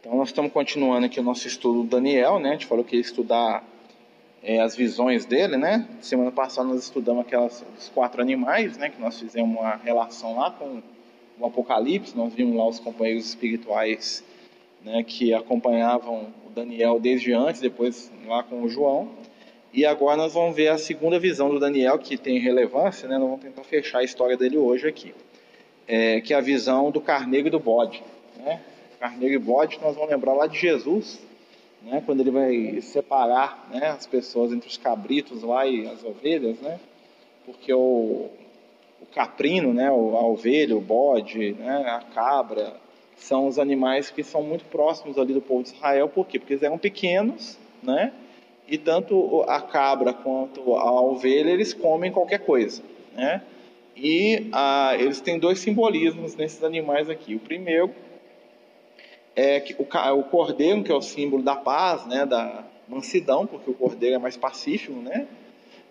Então, nós estamos continuando aqui o nosso estudo do Daniel, né? A gente falou que ia estudar é, as visões dele, né? Semana passada nós estudamos aquelas os quatro animais, né? Que nós fizemos uma relação lá com o Apocalipse, nós vimos lá os companheiros espirituais, né? Que acompanhavam o Daniel desde antes, depois lá com o João. E agora nós vamos ver a segunda visão do Daniel, que tem relevância, né? Nós vamos tentar fechar a história dele hoje aqui, é, que é a visão do carneiro e do bode, né? Carneiro e bode, nós vamos lembrar lá de Jesus, né, quando ele vai separar né, as pessoas entre os cabritos lá e as ovelhas, né, porque o, o caprino, né, a ovelha, o bode, né, a cabra, são os animais que são muito próximos ali do povo de Israel, por quê? Porque eles eram pequenos, né, e tanto a cabra quanto a ovelha, eles comem qualquer coisa, né, e ah, eles têm dois simbolismos nesses animais aqui. O primeiro é que o, o cordeiro, que é o símbolo da paz, né, da mansidão, porque o cordeiro é mais pacífico, né?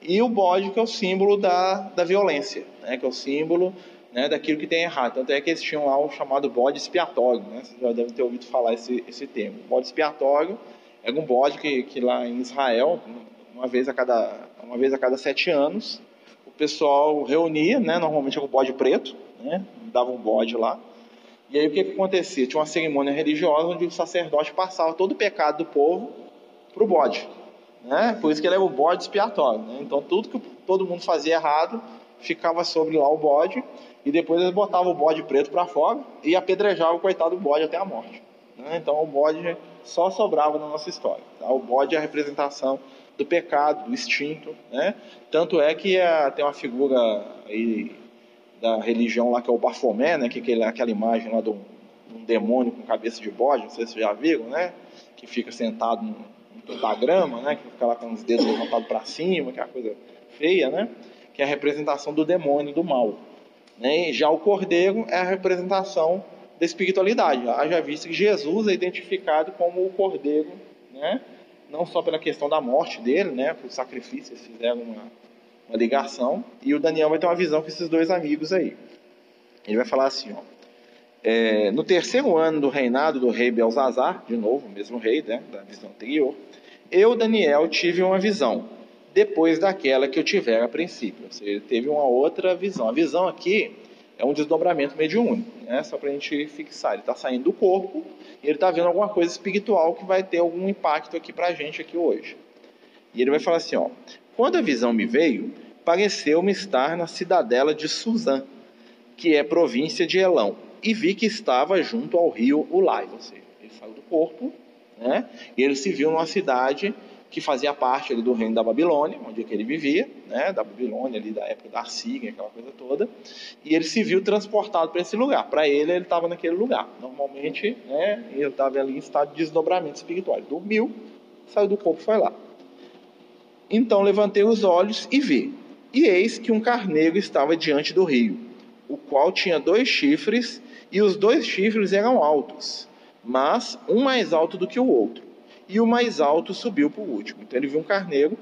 E o bode, que é o símbolo da, da violência, né, que é o símbolo né, daquilo que tem errado. Tanto é que eles tinham lá o chamado bode expiatório, né? Vocês já devem ter ouvido falar esse, esse termo. O bode expiatório é um bode que, que lá em Israel, uma vez a cada, uma vez a cada sete anos, o pessoal reunia, né, normalmente era o bode preto, né, dava um bode lá, e aí o que, que acontecia? Tinha uma cerimônia religiosa onde o sacerdote passava todo o pecado do povo para o bode. Né? Por isso que ele era o bode expiatório. Né? Então tudo que todo mundo fazia errado ficava sobre lá o bode e depois eles botavam o bode preto para fora e apedrejavam o coitado do bode até a morte. Né? Então o bode só sobrava na nossa história. Tá? O bode é a representação do pecado, do instinto. Né? Tanto é que é, tem uma figura aí da religião lá, que é o Bafomé, né, que é aquela imagem lá de um, demônio com cabeça de bode, não sei se vocês já viram, né, que fica sentado num, num pentagrama, né, que fica lá com os dedos levantados para cima, que é uma coisa feia, né, que é a representação do demônio, do mal. Né, e já o cordeiro é a representação da espiritualidade. Haja visto que Jesus é identificado como o cordeiro, né, não só pela questão da morte dele, né, por sacrifícios fizeram uma uma ligação, e o Daniel vai ter uma visão com esses dois amigos aí. Ele vai falar assim, ó, é, no terceiro ano do reinado do rei Belzazar, de novo, o mesmo rei, né, da visão anterior, eu, Daniel, tive uma visão, depois daquela que eu tivera a princípio. Ou seja, ele teve uma outra visão. A visão aqui é um desdobramento mediúnico, né, só para a gente fixar. Ele está saindo do corpo e ele está vendo alguma coisa espiritual que vai ter algum impacto aqui para a gente aqui hoje. E ele vai falar assim, ó, quando a visão me veio, pareceu-me estar na cidadela de Suzã, que é província de Elão, e vi que estava junto ao rio Ulai, ou seja, ele saiu do corpo, né? E ele se viu numa cidade que fazia parte ali do reino da Babilônia, onde é que ele vivia, né, da Babilônia ali da época da Assíria, aquela coisa toda, e ele se viu transportado para esse lugar. Para ele, ele estava naquele lugar. Normalmente, né, ele estava ali em estado de desdobramento espiritual. Ele dormiu, saiu do corpo e foi lá. Então levantei os olhos e vi, e eis que um carneiro estava diante do rio, o qual tinha dois chifres, e os dois chifres eram altos, mas um mais alto do que o outro, e o mais alto subiu para o último. Então ele viu um carneiro,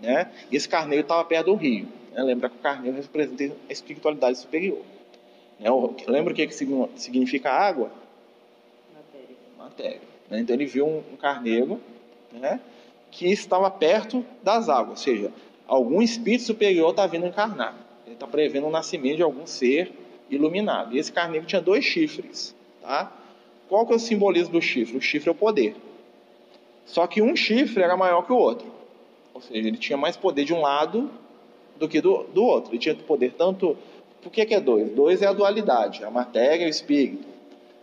né? e esse carneiro estava perto do rio. Né? Lembra que o carneiro representa a espiritualidade superior. Né? Lembra o que, que significa água? Matéria. Matéria. Né? Então ele viu um carneiro, né? Que estava perto das águas, ou seja, algum espírito superior está vindo encarnar. Ele está prevendo o nascimento de algum ser iluminado. E esse carneiro tinha dois chifres. Tá? Qual que é o simbolismo do chifre? O chifre é o poder. Só que um chifre era maior que o outro. Ou seja, ele tinha mais poder de um lado do que do, do outro. Ele tinha poder tanto. Por que, que é dois? Dois é a dualidade, a matéria e o espírito.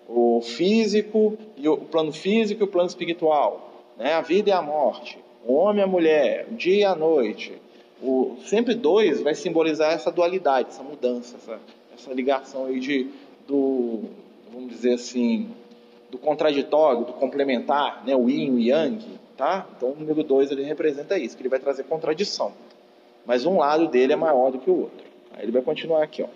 O físico e o, o plano físico e o plano espiritual né? a vida e a morte, o homem e a mulher, o dia e a noite. O, sempre dois vai simbolizar essa dualidade, essa mudança, essa, essa ligação aí de, do, vamos dizer assim, do contraditório, do complementar, né? o yin e o yang. Tá? Então o número dois ele representa isso, que ele vai trazer contradição. Mas um lado dele é maior do que o outro. Aí ele vai continuar aqui. Ó.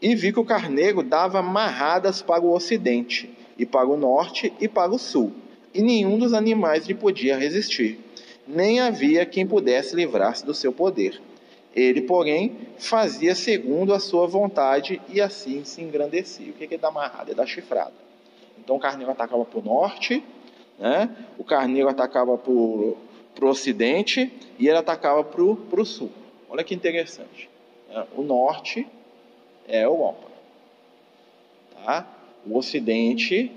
E vi que o carneiro dava marradas para o ocidente, e para o norte, e para o sul e nenhum dos animais lhe podia resistir, nem havia quem pudesse livrar-se do seu poder. Ele, porém, fazia segundo a sua vontade e assim se engrandecia. O que é da amarrada? É da chifrada. Então o carneiro atacava para o norte, né? o carneiro atacava para o ocidente e ele atacava para o sul. Olha que interessante. Né? O norte é a Europa. Tá? O ocidente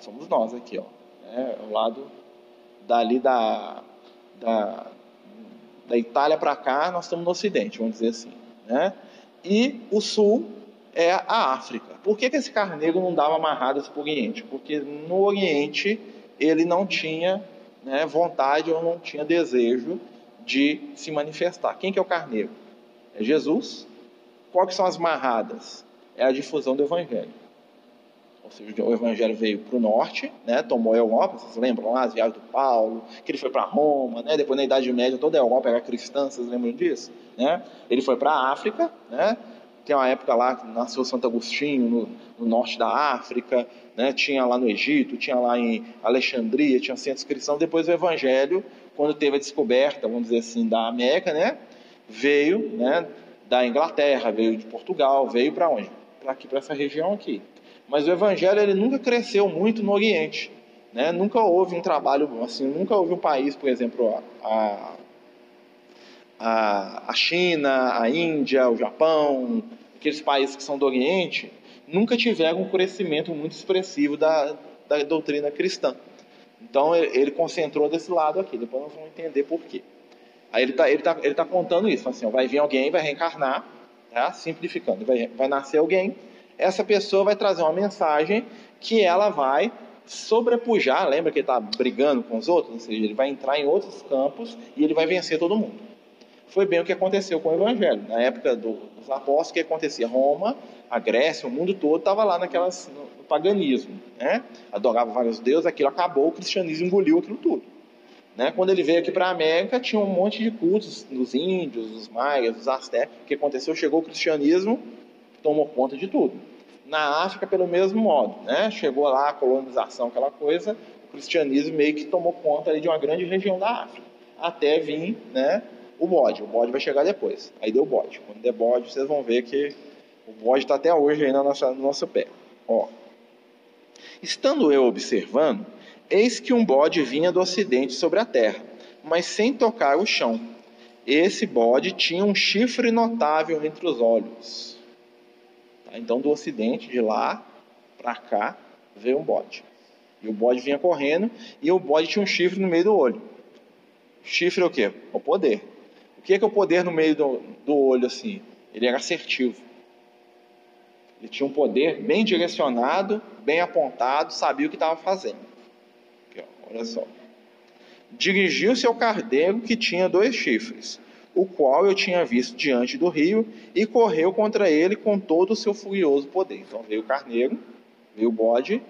somos nós aqui, ó. É o lado dali da, da, da Itália para cá, nós estamos no ocidente, vamos dizer assim. Né? E o sul é a África. Por que, que esse carneiro não dava amarradas para o Oriente? Porque no Oriente ele não tinha né, vontade ou não tinha desejo de se manifestar. Quem que é o carneiro? É Jesus. Quais são as marradas? É a difusão do Evangelho. Ou seja, o Evangelho veio para o norte, né, tomou a Europa, vocês lembram lá as viagens do Paulo, que ele foi para Roma, né, depois na Idade Média toda a Europa era cristã, vocês lembram disso? Né? Ele foi para a África, né, tem uma época lá que nasceu Santo Agostinho, no, no, norte da África, né? tinha lá no Egito, tinha lá em Alexandria, tinha centros cristãos. Depois o Evangelho, quando teve a descoberta, vamos dizer assim, da América, né? veio né? da Inglaterra, veio de Portugal, veio para onde? Para aqui, para essa região aqui. Mas o Evangelho ele nunca cresceu muito no Oriente. Né? Nunca houve um trabalho, assim, nunca houve um país, por exemplo, a, a, a China, a Índia, o Japão, aqueles países que são do Oriente, nunca tiveram um crescimento muito expressivo da, da doutrina cristã. Então ele concentrou desse lado aqui, depois nós vamos entender por quê. Aí ele está ele tá, ele tá contando isso, assim, ó, vai vir alguém, vai reencarnar, tá? simplificando, vai, vai nascer alguém, essa pessoa vai trazer uma mensagem que ela vai sobrepujar, lembra que ele está brigando com os outros? Ou seja, ele vai entrar em outros campos e ele vai vencer todo mundo foi bem o que aconteceu com o Evangelho. Na época do, dos apóstolos, o que acontecia? Roma, a Grécia, o mundo todo estava lá naquelas, no paganismo. Né? Adorava vários deuses, aquilo acabou, o cristianismo engoliu aquilo tudo. Né? Quando ele veio aqui para a América, tinha um monte de cultos dos índios, dos maias, dos astecas. O que aconteceu? Chegou o cristianismo, tomou conta de tudo. Na África, pelo mesmo modo. Né? Chegou lá a colonização, aquela coisa, o cristianismo meio que tomou conta ali, de uma grande região da África. Até vir né, o bode. O bode vai chegar depois. Aí deu bode. Quando der bode, vocês vão ver que o bode está até hoje aí na nossa, no nosso pé. Ó. Estando eu observando, eis que um bode vinha do ocidente sobre a terra, mas sem tocar o chão. Esse bode tinha um chifre notável entre os olhos. Tá? Então, do ocidente, de lá para cá, veio um bode. E o bode vinha correndo, e o bode tinha um chifre no meio do olho. Chifre é o quê? O poder. O que é, que é o poder no meio do, do olho assim? Ele era assertivo. Ele tinha um poder bem direcionado, bem apontado, sabia o que estava fazendo. Aqui, ó, olha só. Dirigiu-se ao carneiro que tinha dois chifres, o qual eu tinha visto diante do rio, e correu contra ele com todo o seu furioso poder. Então veio o carneiro, veio o bode,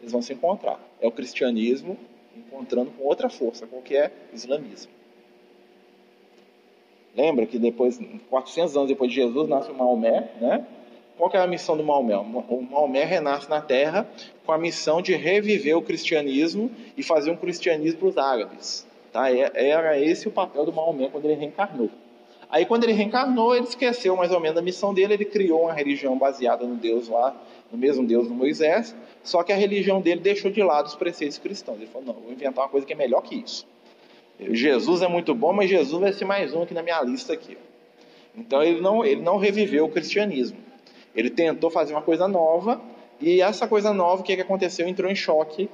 eles vão se encontrar. É o cristianismo encontrando com outra força, qualquer islamismo. Lembra que depois, 400 anos depois de Jesus, nasce o Maomé, né? Qual é a missão do Maomé? O Maomé renasce na Terra com a missão de reviver o cristianismo e fazer um cristianismo para os árabes. Tá? Era esse o papel do Maomé quando ele reencarnou. Aí, quando ele reencarnou, ele esqueceu mais ou menos a missão dele, ele criou uma religião baseada no Deus lá, no mesmo Deus do Moisés, só que a religião dele deixou de lado os preceitos cristãos. Ele falou: não, vou inventar uma coisa que é melhor que isso. Jesus é muito bom, mas Jesus vai ser mais um aqui na minha lista aqui. Então ele não, ele não reviveu o cristianismo. Ele tentou fazer uma coisa nova e essa coisa nova, o que, que aconteceu? Entrou em choque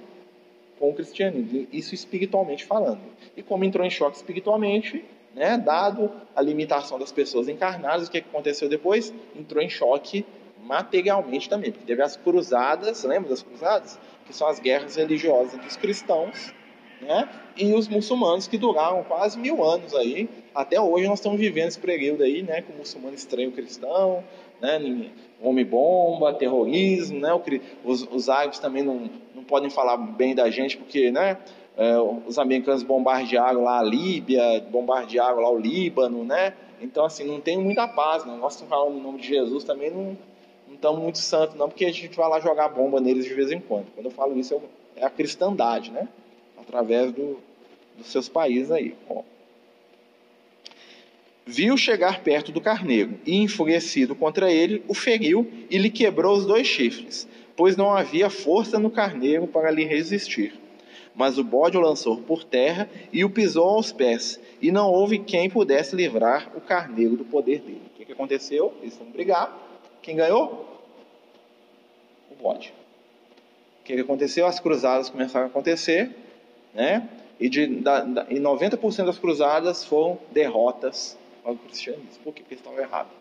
com o cristianismo, isso espiritualmente falando. E como entrou em choque espiritualmente, né, dado a limitação das pessoas encarnadas, o que, que aconteceu depois? Entrou em choque materialmente também, porque teve as cruzadas, lembra das cruzadas? Que são as guerras religiosas entre os cristãos né? E os muçulmanos que duraram quase mil anos aí. Até hoje nós estamos vivendo esse período aí, né? Com o muçulmano estranho cristão, né? Homem-bomba, terrorismo, né? Os, os árabes também não podem falar bem da gente porque, né? É, os americanos bombardearam lá a Líbia, bombardearam lá o Líbano, né? Então, assim, não tem muita paz, né? Nós estamos falando no nome de Jesus também, não, não estamos muito santos, não, porque a gente vai lá jogar bomba neles de vez em quando. Quando eu falo isso, é a cristandade, né? através do, dos seus países aí. Viu chegar perto do carneiro e, enfurecido contra ele, o feriu e lhe quebrou os dois chifres. Pois não havia força no carneiro para lhe resistir. Mas o bode o lançou por terra e o pisou aos pés, e não houve quem pudesse livrar o carneiro do poder dele. O que, que aconteceu? Eles foram brigar. Quem ganhou? O bode. O que, que aconteceu? As cruzadas começaram a acontecer, né? E, de, da, da, e 90% das cruzadas foram derrotas para o cristianismo. Por quê? Porque eles estavam errados.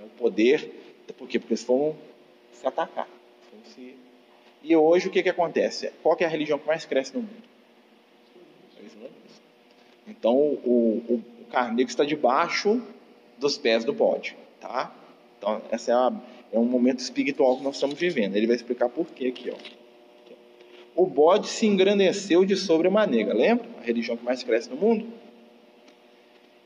O poder, por quê? Porque eles foram se atacar. E hoje o que, que acontece? Qual que é a religião que mais cresce no mundo? Então o, o, o carneiro está debaixo dos pés do bode. Tá? Então essa é, é um momento espiritual que nós estamos vivendo. Ele vai explicar por quê aqui. Ó o bode se engrandeceu de sobremaneira. Lembra? A religião que mais cresce no mundo.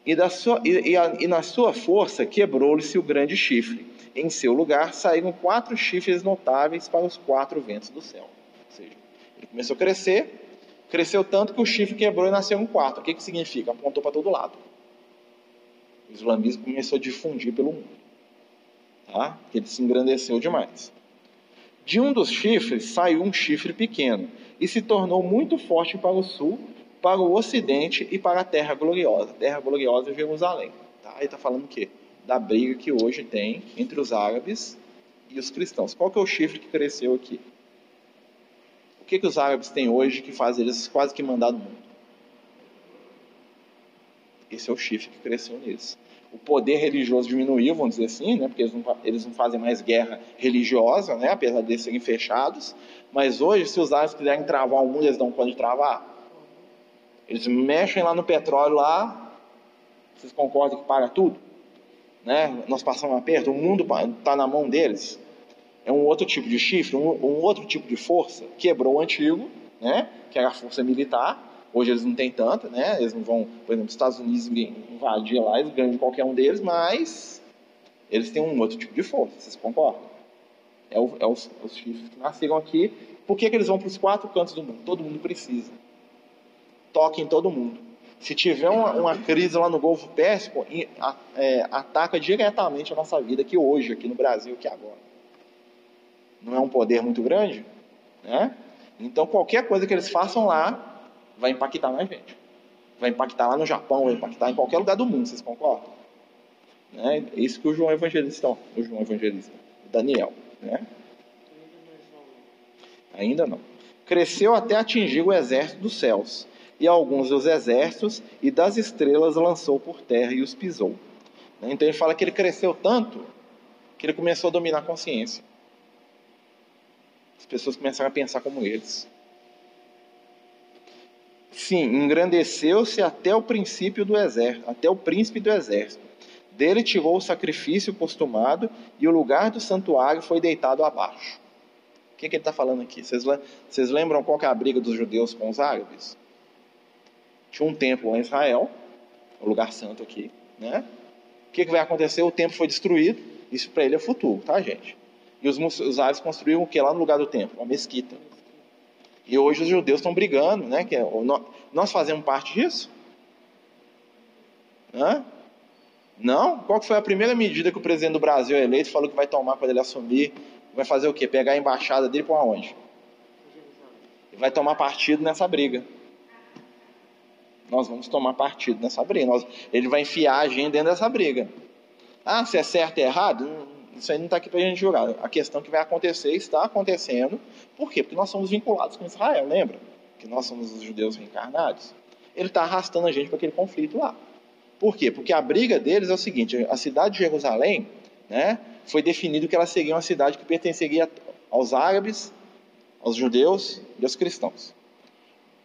E, da sua, e, e, a, e na sua força quebrou-lhe-se o grande chifre. Em seu lugar saíram quatro chifres notáveis para os quatro ventos do céu. Ou seja, ele começou a crescer, cresceu tanto que o chifre quebrou e nasceu um quatro. O que, que significa? Apontou para todo lado. O islamismo começou a difundir pelo mundo. Tá? Ele se engrandeceu demais. De um dos chifres saiu um chifre pequeno e se tornou muito forte para o sul, para o ocidente e para a terra gloriosa. Terra gloriosa é Jerusalém. Tá? Ele está falando o quê? Da briga que hoje tem entre os árabes e os cristãos. Qual que é o chifre que cresceu aqui? O que, que os árabes têm hoje que faz eles quase que mandar no mundo? Esse é o chifre que cresceu neles o poder religioso diminuiu, vamos dizer assim, né, porque eles não, eles não fazem mais guerra religiosa, né, apesar de serem fechados. Mas hoje, se os árabes quiserem travar o mundo, eles dão de travar. Eles mexem lá no petróleo lá, vocês concordam que paga tudo? Né? Nós passamos aperto, o mundo está na mão deles. É um outro tipo de chifre, um, um outro tipo de força. Quebrou o antigo, né, que era a força militar, Hoje eles não têm tanta, né? Eles não vão, por exemplo, os Estados Unidos invadir lá, eles ganham de qualquer um deles, mas eles têm um outro tipo de força, vocês concordam? É, o, é os, os chifres que nasceram aqui. Por que, que eles vão para os quatro cantos do mundo? Todo mundo precisa. Toque em todo mundo. Se tiver uma, uma crise lá no Golfo Pérsico, é, ataca diretamente a nossa vida aqui hoje, aqui no Brasil, aqui agora. Não é um poder muito grande? Né? Então, qualquer coisa que eles façam lá, vai impactar na gente. Vai impactar lá no Japão, vai impactar em qualquer lugar do mundo, vocês concordam? Né? É isso que o João Evangelista, o João Evangelista, o Daniel, né? Ainda não. Cresceu até atingir o exército dos céus, e alguns dos exércitos e das estrelas lançou por terra e os pisou. Então ele fala que ele cresceu tanto que ele começou a dominar a consciência. As pessoas começaram a pensar como eles. Sim, engrandeceu-se até o princípio do exército, até o príncipe do exército. Dele tirou o sacrifício costumado e o lugar do santuário foi deitado abaixo. O que, que ele está falando aqui? Vocês, vocês lembram qual é a briga dos judeus com os árabes? Tinha um templo em Israel, o lugar santo aqui, né? O que, que vai acontecer? O templo foi destruído. Isso para ele é futuro, tá, gente? E os, árabes construíram o que lá no lugar do templo? Uma mesquita. E hoje os judeus estão brigando, né? Que é, nós fazemos parte disso? Hã? Não? Qual foi a primeira medida que o presidente do Brasil eleito falou que vai tomar quando ele assumir? Vai fazer o quê? Pegar a embaixada dele para onde? Vai tomar partido nessa briga. Nós vamos tomar partido nessa briga. Nós, ele vai enfiar a gente dentro dessa briga. Ah, se é certo e errado? Isso aí não está aqui para a gente julgar. A questão que vai acontecer está acontecendo. Por quê? Porque nós somos vinculados com Israel, lembra? Que nós somos os judeus reencarnados. Ele está arrastando a gente para aquele conflito lá. Por quê? Porque a briga deles é o seguinte: a cidade de Jerusalém né, foi definido que ela seria uma cidade que pertenceria aos árabes, aos judeus e aos cristãos.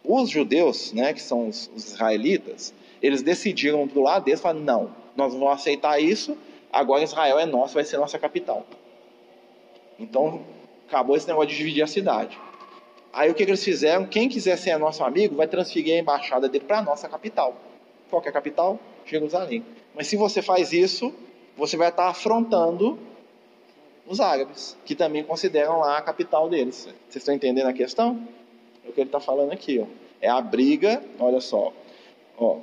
Os judeus, né, que são os, israelitas, eles decidiram do lado deles, falaram, não, nós vamos aceitar isso, agora Israel é nosso, vai ser nossa capital. Então, acabou esse negócio de dividir a cidade. Aí o que, que eles fizeram? Quem quiser ser nosso amigo vai transferir a embaixada dele para a nossa capital. Qual é a capital? Jerusalém. Mas se você faz isso, você vai estar afrontando os árabes, que também consideram lá a capital deles. Vocês estão entendendo a questão? É o que ele está falando aqui. Ó. É a briga, olha só. Ó,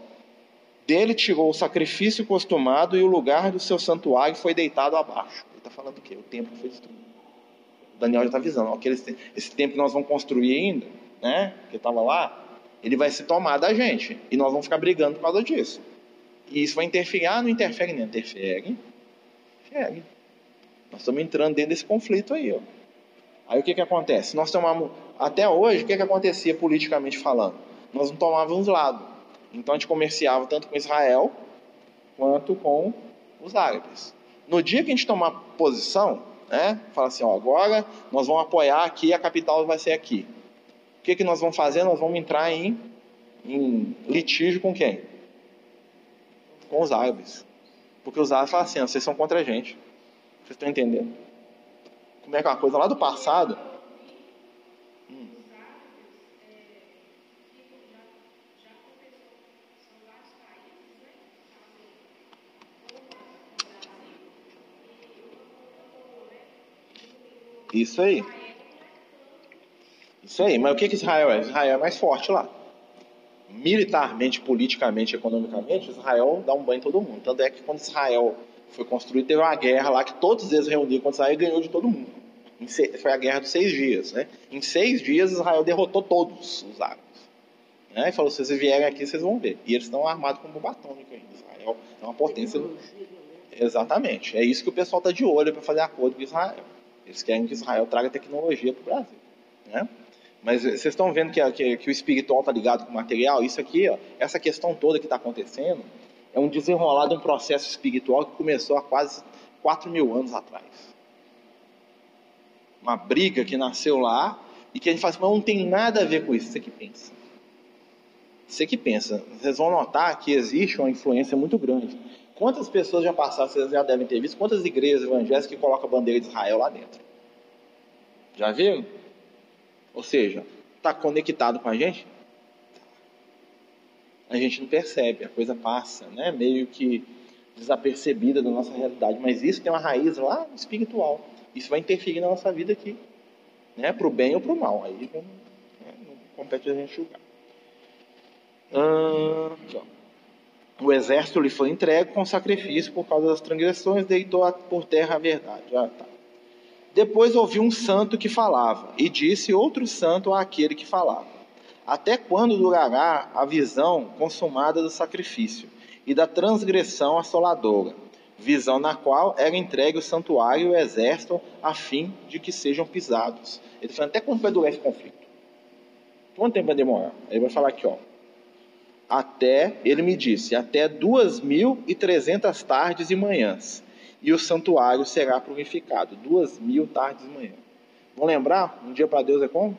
dele tirou o sacrifício costumado e o lugar do seu santuário foi deitado abaixo. Ele está falando o quê? O templo foi destruído. Daniel já está avisando, aquele, esse tempo que nós vamos construir ainda, né, que estava lá, ele vai se tomar da gente. E nós vamos ficar brigando por causa disso. E isso vai interferir. Ah, não interfere, não. Interfere. Interfere. Nós estamos entrando dentro desse conflito aí. Ó. Aí o que, que acontece? Nós tomamos. Até hoje, o que, que acontecia politicamente falando? Nós não tomávamos lado. Então a gente comerciava tanto com Israel quanto com os árabes. No dia que a gente tomar posição, né, fala assim, ó, agora nós vamos apoiar aqui, a capital vai ser aqui. O que, que nós vamos fazer? Nós vamos entrar em, em litígio com quem? Com os árabes. Porque os árabes falam assim, vocês são contra a gente. Vocês estão entendendo? Como é que é coisa lá do passado? Hum. Isso aí. Isso aí. Mas o que, que Israel é? Israel é mais forte lá. Militarmente, politicamente, economicamente, Israel dá um banho em todo mundo. Tanto é que quando Israel foi construído, teve uma guerra lá que todos eles reuniram contra Israel e ganhou de todo mundo. Foi a guerra dos seis dias. Né? Em seis dias, Israel derrotou todos os árabes. Né? E falou: se vocês vierem aqui, vocês vão ver. E eles estão armados com bomba atômica ainda. Israel é uma potência. Exatamente. É isso que o pessoal está de olho para fazer acordo com Israel. Eles querem que Israel traga tecnologia para o Brasil. Né? Mas vocês estão vendo que, que, que o espiritual está ligado com o material? Isso aqui, ó, essa questão toda que está acontecendo, é um desenrolar de um processo espiritual que começou há quase 4 mil anos atrás. Uma briga que nasceu lá e que a gente fala assim, mas não tem nada a ver com isso. Você que pensa. Você que pensa. Vocês vão notar que existe uma influência muito grande. Quantas pessoas já passaram, vocês já devem ter visto, quantas igrejas evangélicas que colocam a bandeira de Israel lá dentro? Já viram? Ou seja, está conectado com a gente? A gente não percebe, a coisa passa, né? meio que desapercebida da nossa realidade. Mas isso tem uma raiz lá espiritual. Isso vai interferir na nossa vida aqui, né? para o bem ou para o mal. Aí não, né? não compete a gente julgar. Ah, o exército lhe foi entregue com sacrifício por causa das transgressões, deitou por terra a verdade. Ah, tá. Depois ouviu um santo que falava, e disse outro santo àquele que falava: Até quando durará a visão consumada do sacrifício e da transgressão assoladora? Visão na qual era entregue o santuário e o exército a fim de que sejam pisados. Ele falou: Até quando vai durar esse conflito? Quanto tempo vai demorar? Ele vai falar aqui, ó. Até, ele me disse, até duas mil e trezentas tardes e manhãs e o santuário será purificado. Duas mil tardes e manhã. Vão lembrar? Um dia para Deus é como?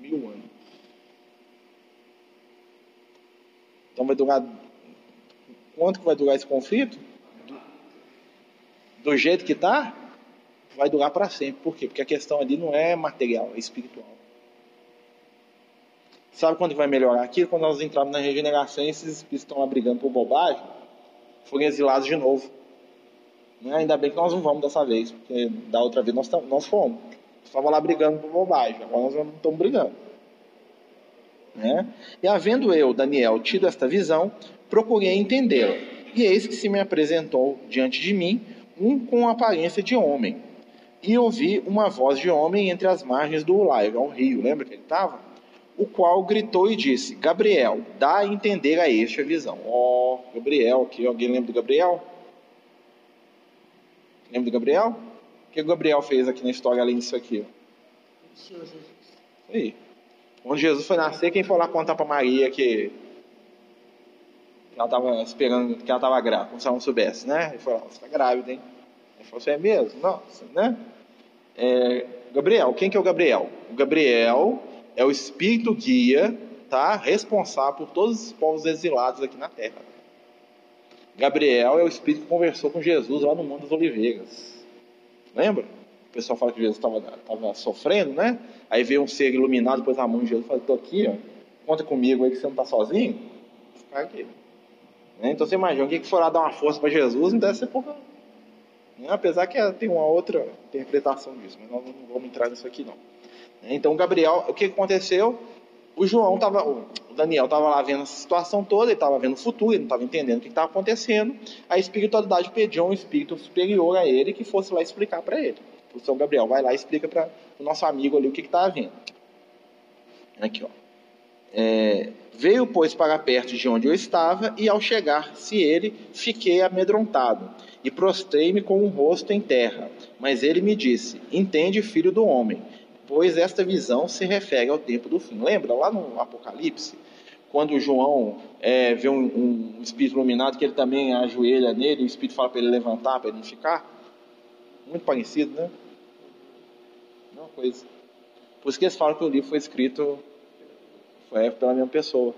Mil anos. Então vai durar. Quanto que vai durar esse conflito? Do, do jeito que está, vai durar para sempre. Por quê? Porque a questão ali não é material, é espiritual. Sabe quando vai melhorar aquilo? Quando nós entrarmos na regeneração e esses espíritos estão lá brigando por bobagem forem exilados de novo. Né? Ainda bem que nós não vamos dessa vez, porque da outra vez nós, nós fomos. Estava lá brigando por bobagem, agora nós não estamos brigando. Né? E havendo eu, Daniel, tido esta visão, procurei entendê-la. E eis que se me apresentou diante de mim um com aparência de homem. E ouvi uma voz de homem entre as margens do Ulai, um rio, lembra que ele estava? o qual gritou e disse: Gabriel, dá a entender a este a visão. Ó, oh, Gabriel, aqui, alguém lembra do Gabriel? Lembra do Gabriel? O que o Gabriel fez aqui na história além disso aqui? O Senhor Jesus. Aí. Quando Jesus foi nascer, quem foi lá contar para Maria que ela estava esperando, que ela estava grávida, como se ela não soubesse, né? Ele falou: Você está grávida, hein? Ele falou: Você é mesmo? Nossa, né? É, Gabriel, quem que é o Gabriel? O Gabriel é o espírito guia, tá? Responsável por todos os povos exilados aqui na terra. Gabriel é o espírito que conversou com Jesus lá no Monte das Oliveiras. Lembra? O pessoal fala que Jesus estava sofrendo, né? Aí veio um ser iluminado, depois a mão de Jesus fala: Estou aqui, ó, conta comigo aí que você não está sozinho. Ficar aqui. Né? Então você imagina, alguém que for lá dar uma força para Jesus não deve ser pouca. Né? Apesar que tem uma outra interpretação disso, mas nós não vamos entrar nisso aqui não. Então Gabriel, o que aconteceu? O João estava, o Daniel estava lá vendo essa situação toda, ele estava vendo o futuro, ele não estava entendendo o que estava acontecendo. A espiritualidade pediu um espírito superior a ele que fosse lá explicar para ele. O São Gabriel vai lá e explica para o nosso amigo ali o que está havendo. Aqui, ó. É, veio, pois, para perto de onde eu estava, e ao chegar-se ele, fiquei amedrontado, e prostrei-me com o rosto em terra. Mas ele me disse: Entende, filho do homem, pois esta visão se refere ao tempo do fim. Lembra lá no Apocalipse, quando João é, vê um, um, espírito iluminado que ele também ajoelha nele, o espírito fala para ele levantar, para ele não ficar? Muito parecido, né? Uma coisa. Por isso que eles falam que o livro foi escrito foi pela mesma pessoa,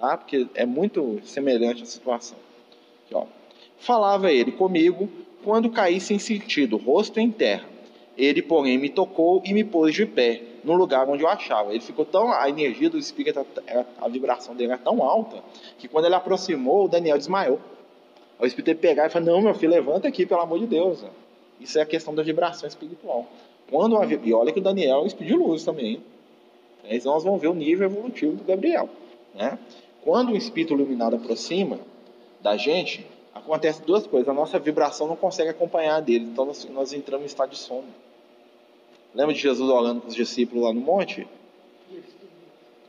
tá? Porque é muito semelhante a situação. Aqui, ó. Falava ele comigo quando caí sem sentido, rosto em terra. Ele, porém, me tocou e me pôs de pé no lugar onde eu achava. Ele ficou tão. A energia do espírito, a, vibração dele era tão alta que quando ele aproximou, o Daniel desmaiou. O espírito que pegar e falar: Não, meu filho, levanta aqui, pelo amor de Deus. Isso é a questão da vibração espiritual. Quando a, e olha que o Daniel é um espírito de luz também. Aí nós vamos ver o nível evolutivo do Gabriel. Né? Quando o espírito iluminado aproxima da gente, acontece duas coisas. A nossa vibração não consegue acompanhar dele, então nós, nós entramos em estado de sono. Lembra de Jesus orando com os discípulos lá no monte?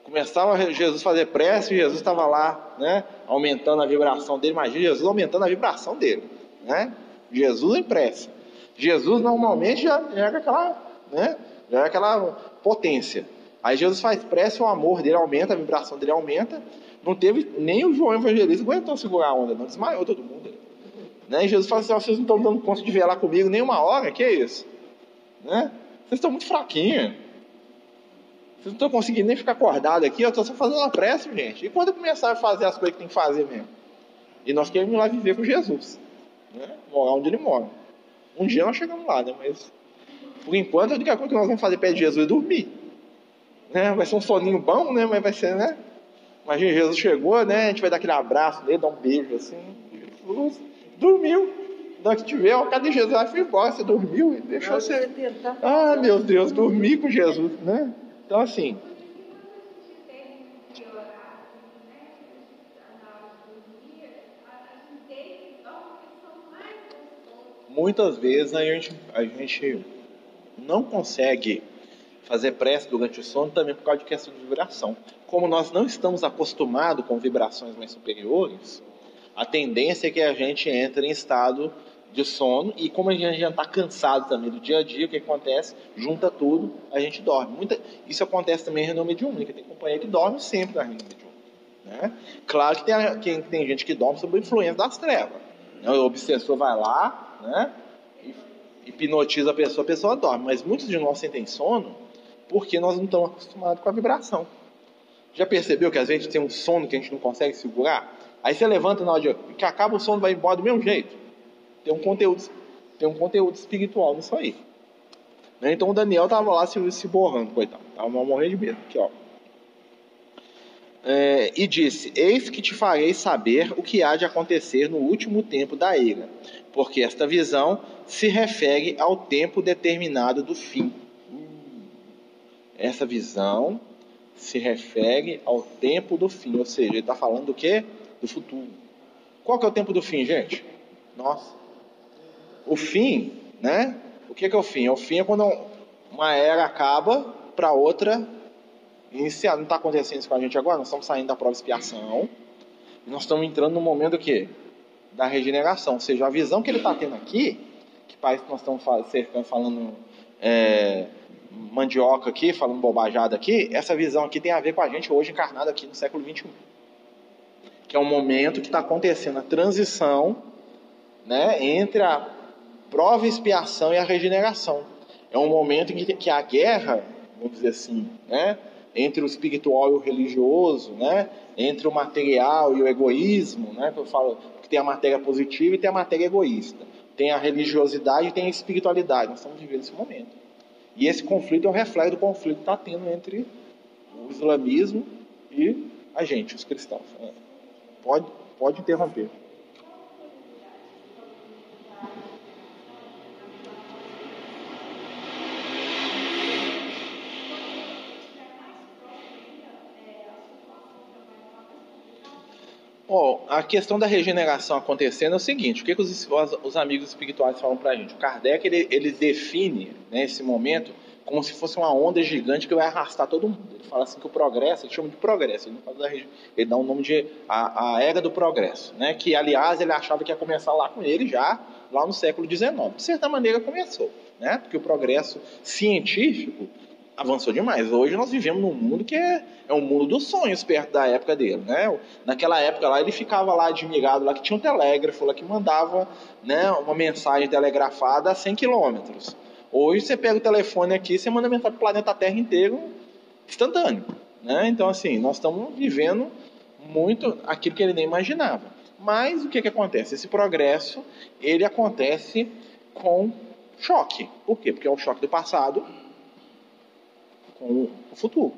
Começava Jesus a fazer prece e Jesus estava lá, né, aumentando a vibração dele. Imagina Jesus aumentando a vibração dele, né? Jesus em prece. Jesus normalmente já, já era aquela, né, já era aquela potência. Aí Jesus faz prece, o amor dele aumenta, a vibração dele aumenta. Não teve nem o João Evangelista aguentou segurar a onda, não desmaiou todo mundo. Né? E Jesus fala assim: vocês não estão dando conta de velar comigo nem uma hora, que é isso? Né? Vocês estão muito fraquinhos. Vocês não estão conseguindo nem ficar acordados aqui, eu estou só fazendo uma prece, gente. E quando começar a fazer as coisas que tem que fazer mesmo? E nós queremos lá viver com Jesus. Né? Morar onde ele mora. Um dia nós chegamos lá, né? Mas por enquanto a única coisa que nós vamos fazer perto de Jesus é dormir. Né? Vai ser um soninho bom, né? Mas vai ser, né? Imagina, Jesus chegou, né? A gente vai dar aquele abraço nele, dar um beijo assim. Jesus dormiu. Hora que tiver, cadê Jesus? Ah, foi embora, você dormiu e deixou você. Ah, meu Deus, dormi com Jesus, né? Então, assim. Muitas vezes a gente, a gente não consegue fazer prece durante o sono também por causa de questão de vibração. Como nós não estamos acostumados com vibrações mais superiores, a tendência é que a gente entre em estado de sono e como a gente já está cansado também do dia a dia, o que acontece? Junta tudo, a gente dorme. Muita, isso acontece também em reunião mediúnica, tem companhia que dorme sempre na reunião mediúnica. Né? Claro que tem, que tem gente que dorme sob a influência das trevas. Né? O obsessor vai lá, né? hipnotiza a pessoa, a pessoa dorme. Mas muitos de nós sentem sono porque nós não estamos acostumados com a vibração. Já percebeu que às vezes tem um sono que a gente não consegue segurar? Aí você levanta na hora de, que acaba o sono vai embora do mesmo jeito. Tem um conteúdo, tem um conteúdo espiritual nisso aí. Né? Então o Daniel estava lá se, se borrando, coitado. Estava morrendo de medo. Aqui, ó. É, e disse: Eis que te farei saber o que há de acontecer no último tempo da ira, porque esta visão se refere ao tempo determinado do fim. Essa visão se refere ao tempo do fim, ou seja, ele está falando do que? Do futuro. Qual que é o tempo do fim, gente? Nossa. O fim, né? O que, que é o fim? O fim é quando uma era acaba para outra iniciar. Não está acontecendo isso com a gente agora? Nós estamos saindo da prova de expiação e nós estamos entrando no momento quê? Da regeneração. Ou seja, a visão que ele está tendo aqui, que parece que nós estamos cercando, falando é, mandioca aqui, falando bobajada aqui, essa visão aqui tem a ver com a gente hoje encarnado aqui no século 21. Que é um momento que está acontecendo a transição né, entre a prova expiação e a regeneração. É um momento em que, que a guerra, vamos dizer assim, né, entre o espiritual e o religioso, né, entre o material e o egoísmo, né, que eu falo que tem a matéria positiva e tem a matéria egoísta, tem a religiosidade e tem a espiritualidade. Nós estamos vivendo esse momento. E esse conflito é um reflexo do conflito que está tendo entre o islamismo e a gente, os cristãos. É. Pode, pode interromper. Oh, a questão da regeneração acontecendo é o seguinte: o que, que os, os, os, amigos espirituais falam para a gente? O Kardec ele, ele define né, esse momento como se fosse uma onda gigante que vai arrastar todo mundo. Ele fala assim que o progresso, ele chama de progresso, ele, fala, ele dá o um nome de a, a, era do progresso, né? que aliás ele achava que ia começar lá com ele já, lá no século XIX. De certa maneira começou, né? porque o progresso científico avançou demais. Hoje nós vivemos num mundo que é, é um mundo dos sonhos perto da época dele, né? Naquela época lá ele ficava lá admirado lá que tinha um telégrafo lá que mandava, né, uma mensagem telegrafada a 100 quilômetros. Hoje você pega o telefone aqui e você manda mensagem para o planeta Terra inteiro instantâneo, né? Então assim, nós estamos vivendo muito aquilo que ele nem imaginava. Mas o que que acontece? Esse progresso, ele acontece com choque. Por quê? Porque é o choque do passado com o futuro.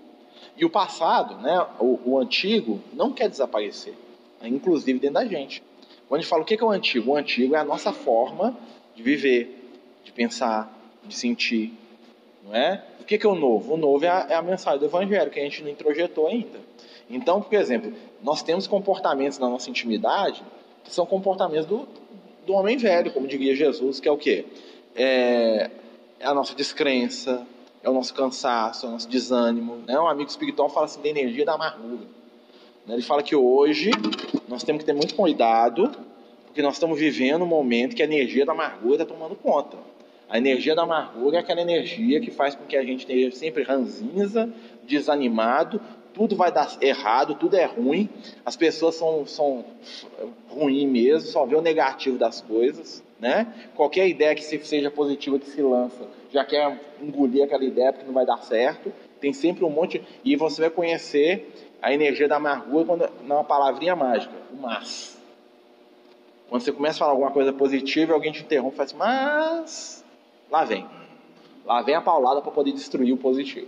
E o passado, né, o, o antigo, não quer desaparecer, inclusive dentro da gente. Quando a gente fala o que é o antigo, o antigo é a nossa forma de viver, de pensar, de sentir. Não é? O que é o novo? O novo é a, é a mensagem do Evangelho, que a gente não introjetou ainda. Então, por exemplo, nós temos comportamentos na nossa intimidade que são comportamentos do, do homem velho, como diria Jesus, que é o quê? É, é a nossa descrença, é o nosso cansaço, é o nosso desânimo. Né? Um amigo espiritual fala assim da energia da amargura. Né? Ele fala que hoje nós temos que ter muito cuidado, porque nós estamos vivendo um momento que a energia da amargura está tomando conta. A energia da amargura é aquela energia que faz com que a gente esteja sempre ranzinza, desanimado, tudo vai dar errado, tudo é ruim, as pessoas são, são ruins mesmo, só vê o negativo das coisas, né? Qualquer ideia que seja positiva que se lança, já quer engolir aquela ideia porque não vai dar certo. Tem sempre um monte. E você vai conhecer a energia da amargura quando, numa palavrinha mágica, o mas. Quando você começa a falar alguma coisa positiva, alguém te interrompe e fala assim, mas lá vem. Lá vem a paulada para poder destruir o positivo.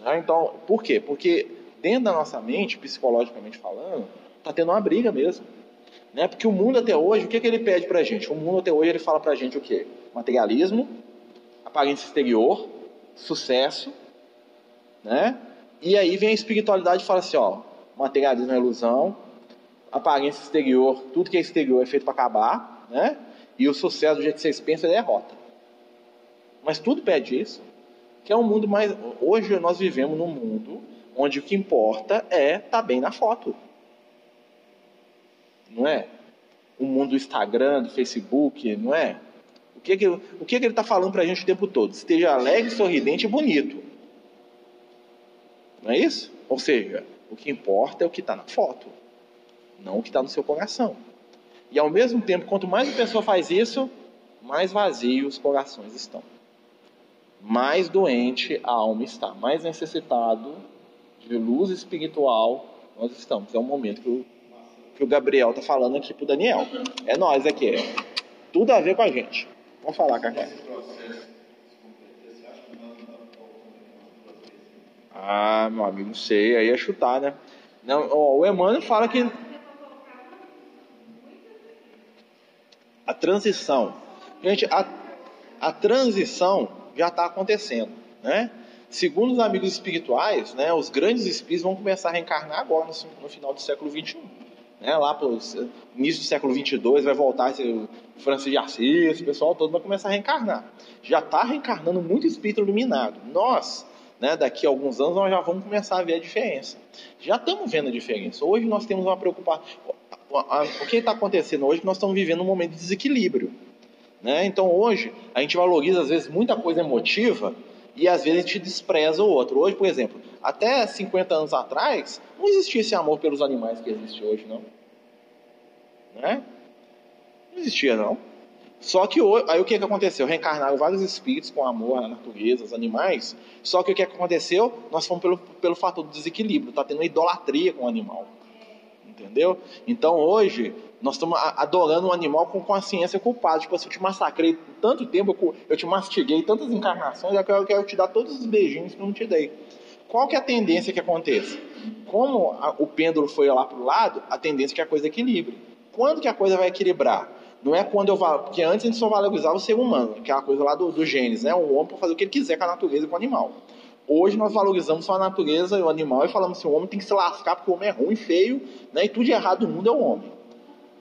Né? Então, por quê? Porque dentro da nossa mente, psicologicamente falando, está tendo uma briga mesmo. Né? Porque o mundo até hoje, o que, que ele pede para a gente? O mundo até hoje ele fala para a gente o quê? Materialismo, aparência exterior, sucesso, né? E aí vem a espiritualidade e fala assim, ó, materialismo é ilusão, aparência exterior, tudo que é exterior é feito para acabar, né? E o sucesso do jeito que vocês pensam é derrota. Mas tudo pede isso. Que é um mundo mais. Hoje nós vivemos num mundo onde o que importa é estar tá bem na foto. Não é? O mundo do Instagram, do Facebook, não é? O que, que, o que, que ele está falando para a gente o tempo todo? Esteja alegre, sorridente e bonito. Não é isso? Ou seja, o que importa é o que está na foto, não o que está no seu coração. E ao mesmo tempo, quanto mais a pessoa faz isso, mais vazio os corações estão. Mais doente a alma está, mais necessitado de luz espiritual nós estamos. É o momento que o, que o Gabriel está falando aqui para o Daniel. É nós aqui, é tudo a ver com a gente. Vamos falar, Cacá. Ah, meu amigo, não sei, aí é chutar, né? Não, ó, o Emmanuel fala que a transição, gente, a, a transição já está acontecendo, né? Segundo os amigos espirituais, né, os grandes espíritos vão começar a reencarnar agora no, no final do século 21 né, lá para o início do século 22, vai voltar esse Francis de Assis, o pessoal todo vai começar a reencarnar. Já está reencarnando muito espírito iluminado. Nós, né, daqui a alguns anos, nós já vamos começar a ver a diferença. Já estamos vendo a diferença. Hoje nós temos uma preocupação. O que está acontecendo hoje? Nós estamos vivendo um momento de desequilíbrio. Né? Então hoje a gente valoriza às vezes muita coisa emotiva e às vezes a gente despreza o outro. Hoje, por exemplo, até 50 anos atrás, não existia esse amor pelos animais que existe hoje, não. Né? Não existia, não. Só que aí o que, que aconteceu? Reencarnaram vários espíritos com amor à natureza, aos animais. Só que o que aconteceu? Nós fomos pelo, pelo fator do desequilíbrio. Está tendo uma idolatria com o animal. Entendeu? Então hoje, nós estamos adorando um animal com consciência culpada. Tipo, assim, eu te massacrei tanto tempo, eu te mastiguei tantas encarnações, eu quero te dar todos os beijinhos que eu não te dei. Qual que é a tendência que aconteça? Como a, o pêndulo foi lá para o lado, a tendência é que a coisa equilibre. Quando que a coisa vai equilibrar? Não é quando eu vou. Porque antes a gente só valorizava o ser humano, aquela coisa lá do, do Gênesis, né? O homem pode fazer o que ele quiser com a natureza e com o animal. Hoje nós valorizamos só a natureza e o animal e falamos assim, o homem tem que se lascar porque o homem é ruim, feio, né? e tudo de errado do mundo é o homem.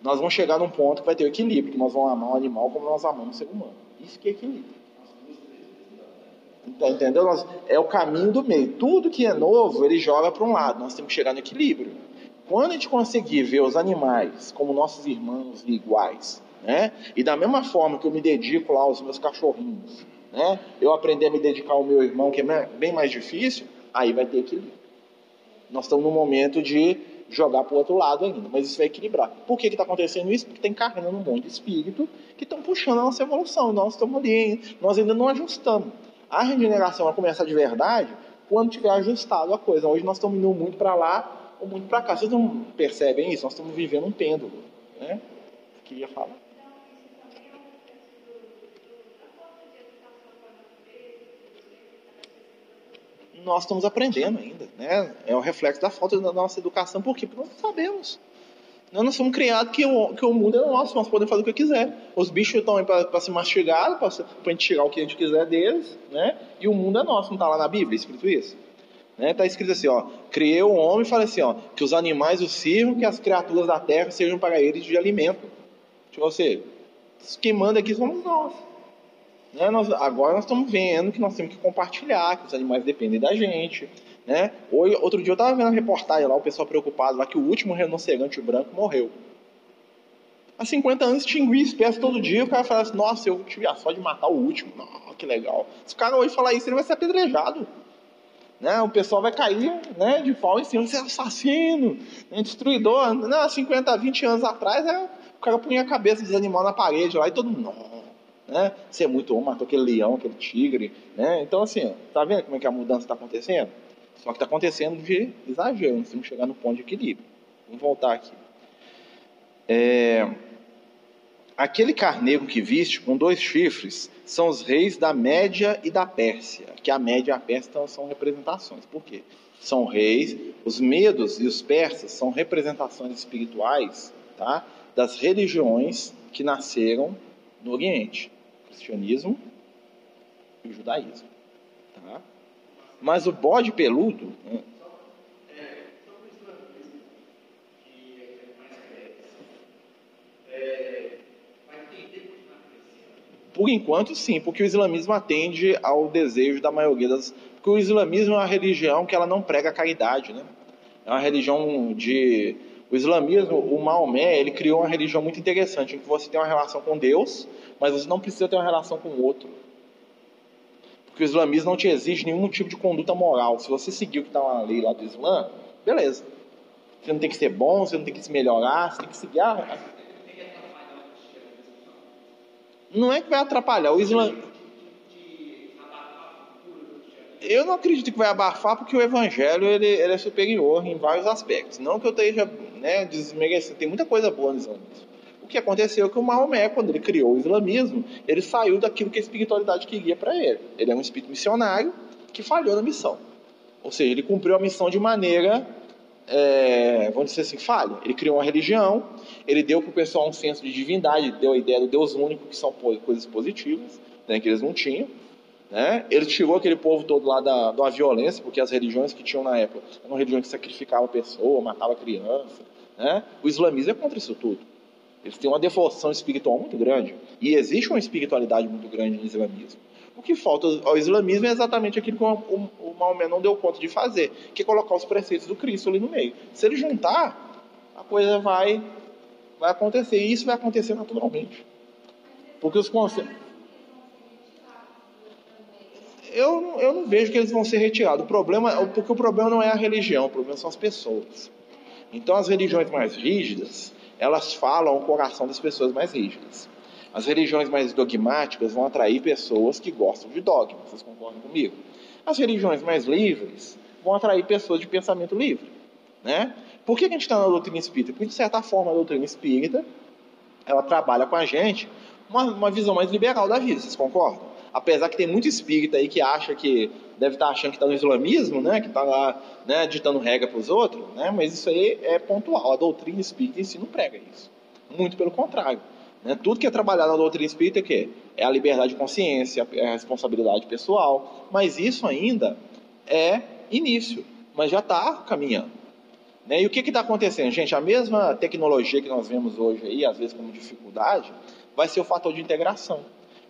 Nós vamos chegar num ponto que vai ter equilíbrio, que nós vamos amar o animal como nós amamos o ser humano. Isso que é equilíbrio. Então, entendeu? Nós, é o caminho do meio. Tudo que é novo, ele joga para um lado. Nós temos que chegar no equilíbrio. Quando a gente conseguir ver os animais como nossos irmãos iguais, né? E da mesma forma que eu me dedico lá aos meus cachorrinhos, né? Eu aprender a me dedicar ao meu irmão, que é bem mais difícil, aí vai ter equilíbrio. Nós estamos num momento de jogar para o outro lado ainda, mas isso vai equilibrar. Por que está acontecendo isso? Porque tem carregando um monte de espírito que estão puxando a nossa evolução. Nós estamos ali, nós ainda não ajustamos. A regeneração vai começar de verdade quando tiver ajustado a coisa. Hoje nós estamos indo muito para lá ou muito para cá. Vocês não percebem isso? Nós estamos vivendo um pêndulo. Né? Queria falar. Nós estamos aprendendo ainda, né? É o reflexo da falta da nossa educação, por quê? Porque nós não sabemos. Nós não somos criados que o, que o mundo é nosso, nós podemos fazer o que quiser. Os bichos estão aí para se mastigar, para a gente tirar o que a gente quiser deles, né? E o mundo é nosso, não está lá na Bíblia escrito isso? Né? Tá escrito assim, ó, criei o homem e falei assim, ó, que os animais o sirvam, que as criaturas da terra sejam para eles de alimento. Tipo, você, quem manda aqui somos nós. Né? nós. Agora nós estamos vendo que nós temos que compartilhar, que os animais dependem da gente, né? Hoje, outro dia eu estava vendo uma reportagem lá, o pessoal preocupado lá que o último rinoceronte branco morreu. Há 50 anos extinguia espécie todo dia, o cara fala assim, nossa, eu tive a sorte de matar o último. Que legal. Se o cara hoje falar isso, ele vai ser apedrejado. Né? O pessoal vai cair né, de pau em cima, você é assassino, né, destruidor. Não, há 50, 20 anos atrás, é, o cara punha a cabeça dos animais na parede lá e todo mundo, não, né? Você é muito homem, matou aquele leão, aquele tigre, né? Então, assim, tá vendo como é que a mudança está acontecendo? Só que está acontecendo de exagero, nós temos que chegar no ponto de equilíbrio. Vamos voltar aqui. É, aquele carneiro que viste com dois chifres são os reis da Média e da Pérsia, que a Média e a Pérsia são representações. Por quê? São reis, os medos e os persas são representações espirituais tá, das religiões que nasceram no Oriente: cristianismo e o judaísmo. Tá? Mas o bode peludo. Né? Por enquanto, sim, porque o islamismo atende ao desejo da maioria das. Porque o islamismo é uma religião que ela não prega caridade, né? É uma religião de. O islamismo, o Maomé, ele criou uma religião muito interessante, em que você tem uma relação com Deus, mas você não precisa ter uma relação com o outro. Porque o islamismo não te exige nenhum tipo de conduta moral. Se você seguir o que está na lei lá do Islã, beleza. Você não tem que ser bom, você não tem que se melhorar, você tem que seguir a... Não é que vai atrapalhar. O Islã... Eu não acredito que vai abafar porque o evangelho ele, ele é superior em vários aspectos. Não que eu esteja né, desmerecendo. Tem muita coisa boa no islamismo. O que aconteceu é que o Maomé, quando ele criou o islamismo, ele saiu daquilo que a espiritualidade queria para ele. Ele é um espírito missionário que falhou na missão. Ou seja, ele cumpriu a missão de maneira, é, vamos dizer assim, falha. Ele criou uma religião, ele deu para o pessoal um senso de divindade, deu a ideia do Deus único, que são coisas positivas, né, que eles não tinham. Né? Ele tirou aquele povo todo lá da, da violência, porque as religiões que tinham na época eram religiões que sacrificavam a pessoa, matavam criança. Né? O islamismo é contra isso tudo. Eles têm uma devoção espiritual muito grande. E existe uma espiritualidade muito grande no islamismo. O que falta ao islamismo é exatamente aquilo que o, o, o Maomé não deu conta de fazer, que é colocar os preceitos do Cristo ali no meio. Se ele juntar, a coisa vai, vai acontecer. E isso vai acontecer naturalmente. Porque os conceitos. Eu, eu não vejo que eles vão ser retirados. O problema, porque o problema não é a religião, o problema são as pessoas. Então, as religiões mais rígidas, elas falam ao coração das pessoas mais rígidas. As religiões mais dogmáticas vão atrair pessoas que gostam de dogma, vocês concordam comigo? As religiões mais livres vão atrair pessoas de pensamento livre. Né? Por que a gente está na doutrina espírita? Porque, de certa forma, a doutrina espírita ela trabalha com a gente uma, uma visão mais liberal da vida, vocês concordam? Apesar que tem muito espírita aí que acha que deve estar achando que está no islamismo, né? que está lá né, ditando regra para os outros, né? mas isso aí é pontual. A doutrina espírita em si não prega isso. Muito pelo contrário. Né? Tudo que é trabalhado na doutrina espírita é que é a liberdade de consciência, é a responsabilidade pessoal, mas isso ainda é início, mas já está caminhando. Né? E o que está acontecendo, gente? A mesma tecnologia que nós vemos hoje aí, às vezes como dificuldade, vai ser o fator de integração.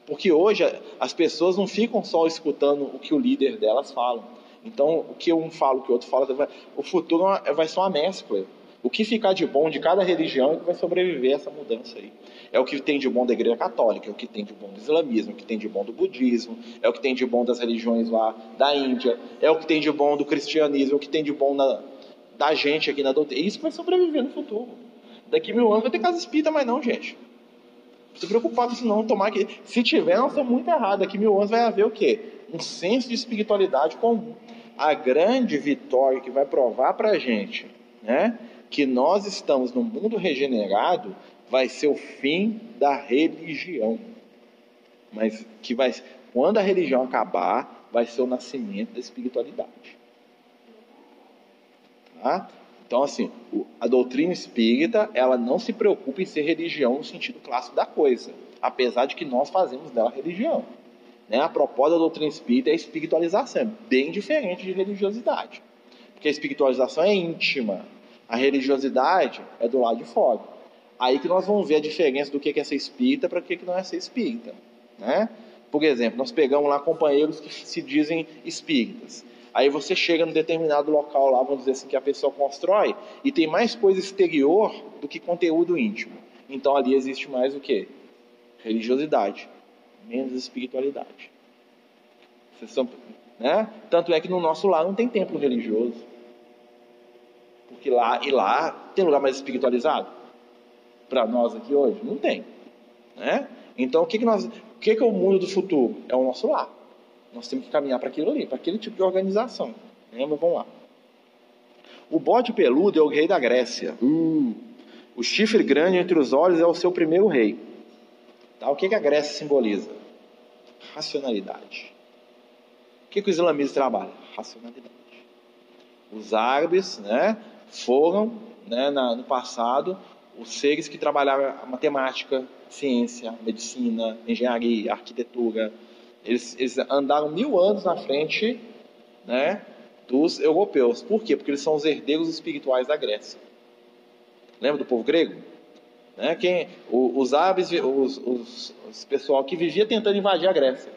Porque hoje as pessoas não ficam só escutando o que o líder delas fala. Então, o que um fala, o que o outro fala, o futuro vai ser uma mescla. O que ficar de bom de cada religião é que vai sobreviver a essa mudança aí. É o que tem de bom da Igreja Católica, é o que tem de bom do islamismo, é o que tem de bom do budismo, é o que tem de bom das religiões lá da Índia, é o que tem de bom do cristianismo, é o que tem de bom na, da gente aqui na doutrina. Isso vai sobreviver no futuro. Daqui mil anos vai ter casa espírita, mas não, gente. Se preocupado se não tomar que. Se tiver, nós estamos muito errados. Daqui mil anos vai haver o quê? Um senso de espiritualidade comum. A grande vitória que vai provar para a gente, né? Que nós estamos no mundo regenerado vai ser o fim da religião. Mas que vai, quando a religião acabar, vai ser o nascimento da espiritualidade. Tá? Então, assim, a doutrina espírita, ela não se preocupa em ser religião no sentido clássico da coisa, apesar de que nós fazemos dela religião. Né? A proposta da doutrina espírita é espiritualização, é bem diferente de religiosidade. Porque a espiritualização é íntima, a religiosidade é do lado de fora. Aí que nós vamos ver a diferença do que é ser espírita para o que não é ser espírita. Né? Por exemplo, nós pegamos lá companheiros que se dizem espíritas. Aí você chega num determinado local lá, vamos dizer assim, que a pessoa constrói, e tem mais coisa exterior do que conteúdo íntimo. Então ali existe mais o que? Religiosidade, menos espiritualidade. São, né? Tanto é que no nosso lar não tem templo religioso. Porque lá e lá tem lugar mais espiritualizado? Para nós aqui hoje? Não tem. Né? Então o que, que nós. O que, que é o mundo do futuro? É o nosso lar. Nós temos que caminhar para aquilo ali, para aquele tipo de organização. Lembra? Vamos lá. O bode peludo é o rei da Grécia. Uh, o chifre grande entre os olhos é o seu primeiro rei. Tá? O que, que a Grécia simboliza? Racionalidade. O que, que o islamismo trabalha? Racionalidade. Os árabes né, foram, né, na, no passado, os seres que trabalhavam a matemática, ciência, medicina, engenharia, arquitetura, eles, eles andaram mil anos na frente né, dos europeus. Por quê? Porque eles são os herdeiros espirituais da Grécia. Lembra do povo grego? Né? Quem, os árabes, os, os, os, pessoal que vivia tentando invadir a Grécia.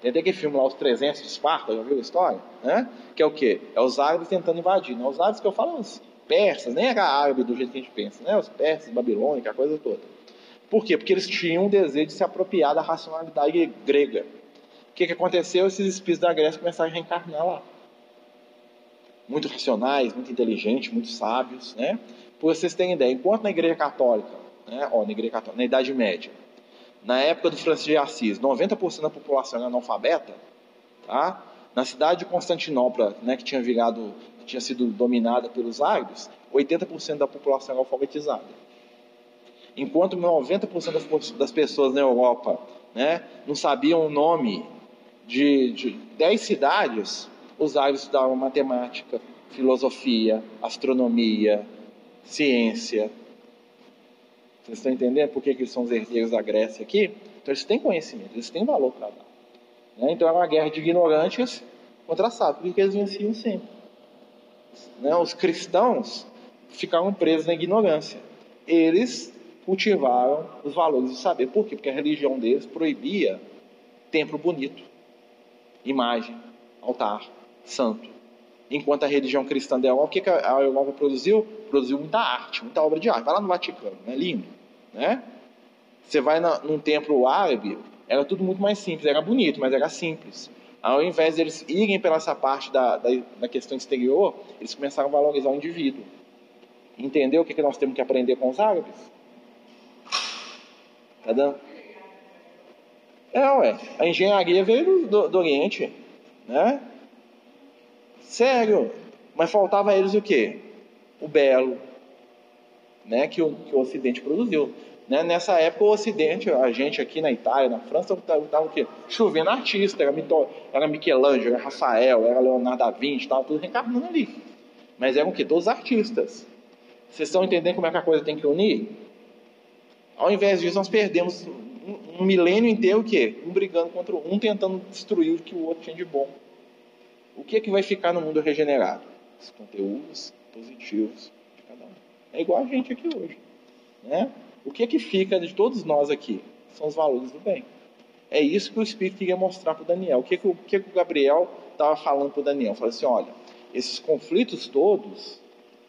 Tem até aquele filme lá, Os 300 de Esparta, já viu a história? Né? Que é o quê? É os árabes tentando invadir. Não os árabes que eu falo, os persas, nem era árabe do jeito que a gente pensa, né? Os persas, babilônica, a coisa toda. Por quê? Porque eles tinham um desejo de se apropriar da racionalidade grega. O que, que aconteceu? Esses espíritos da Grécia começaram a reencarnar lá. Muito racionais, muito inteligentes, muito sábios, né? Por vocês terem ideia, enquanto na Igreja Católica, né, ó, na Igreja Católica, na Idade Média, na época do Francisco de Assis, 90% da população era analfabeta, tá? Na cidade de Constantinopla, né, que tinha virado, que tinha sido dominada pelos árabes, 80% da população era alfabetizada. Enquanto 90% das pessoas na Europa né, não sabiam o nome de, de dez cidades, os árabes estudavam matemática, filosofia, astronomia, ciência. Vocês estão entendendo por que, que eles são os herdeiros da Grécia aqui? Então eles têm conhecimento, eles têm valor para dar. Né? Então é uma guerra de ignorantes contra sábios, porque eles venciam sempre. Né? Os cristãos ficaram presos na ignorância. Eles cultivaram os valores do saber. Por quê? Porque a religião deles proibia templo bonito imagem, altar, santo. Enquanto a religião cristã da Europa, o que a Europa produziu? Produziu muita arte, muita obra de arte. Vai lá no Vaticano, né? lindo. Né? Você vai na, num templo árabe, era tudo muito mais simples, era bonito, mas era simples. Ao invés de eles irem pela essa parte da, da, da questão exterior, eles começaram a valorizar o indivíduo. Entendeu o que, que nós temos que aprender com os árabes? Tá dando? É, ué. A engenharia veio do, do, do Oriente, né? Sério. Mas faltava a eles o quê? O belo, né? Que o, que o Ocidente produziu. Né? Nessa época, o Ocidente, a gente aqui na Itália, na França, estava o quê? Chovendo artista. Era, Mito, era Michelangelo, era Rafael, era Leonardo da Vinci, estava tudo reencarnando ali. Mas eram o quê? Todos artistas. Vocês estão entendendo como é que a coisa tem que unir? Ao invés disso, nós perdemos um, milênio inteiro o quê? Um brigando contra um, tentando destruir o que o outro tinha de bom. O que, é que vai ficar no mundo regenerado? Os conteúdos positivos de cada um. É igual a gente aqui hoje. Né? O que, é que fica de todos nós aqui? São os valores do bem. É isso que o Espírito queria mostrar para o Daniel. O que, que, o, que, que o Gabriel estava falando para o Daniel? Falou assim: olha, esses conflitos todos,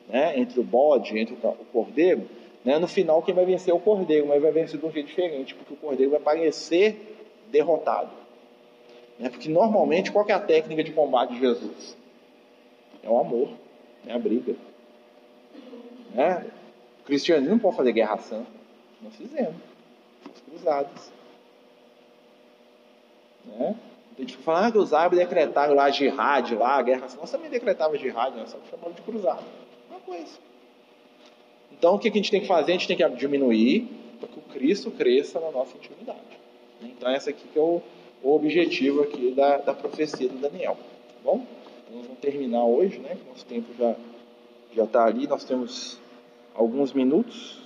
né, entre o bode, entre o, o cordeiro, né, no final quem vai vencer é o cordeiro, mas vai vencer de um jeito diferente, porque o cordeiro vai parecer derrotado. Né, porque normalmente qual é a técnica de combate de Jesus? É o amor, é a briga. Né? O cristianismo não pode fazer guerra santa. Nós fizemos. Os cruzados. Né? A gente fala ah, que os árabes decretaram lá jihad, lá, a guerra santa. Nós também decretávamos jihad, nós só chamamos de cruzado. Uma coisa. Então, o que a gente tem que fazer? A gente tem que diminuir para que o Cristo cresça na nossa intimidade. Então, esse aqui que é o, o objetivo aqui da, da profecia do Daniel. Tá bom? Então, nós vamos terminar hoje, né? Nosso tempo já já está ali. Nós temos alguns minutos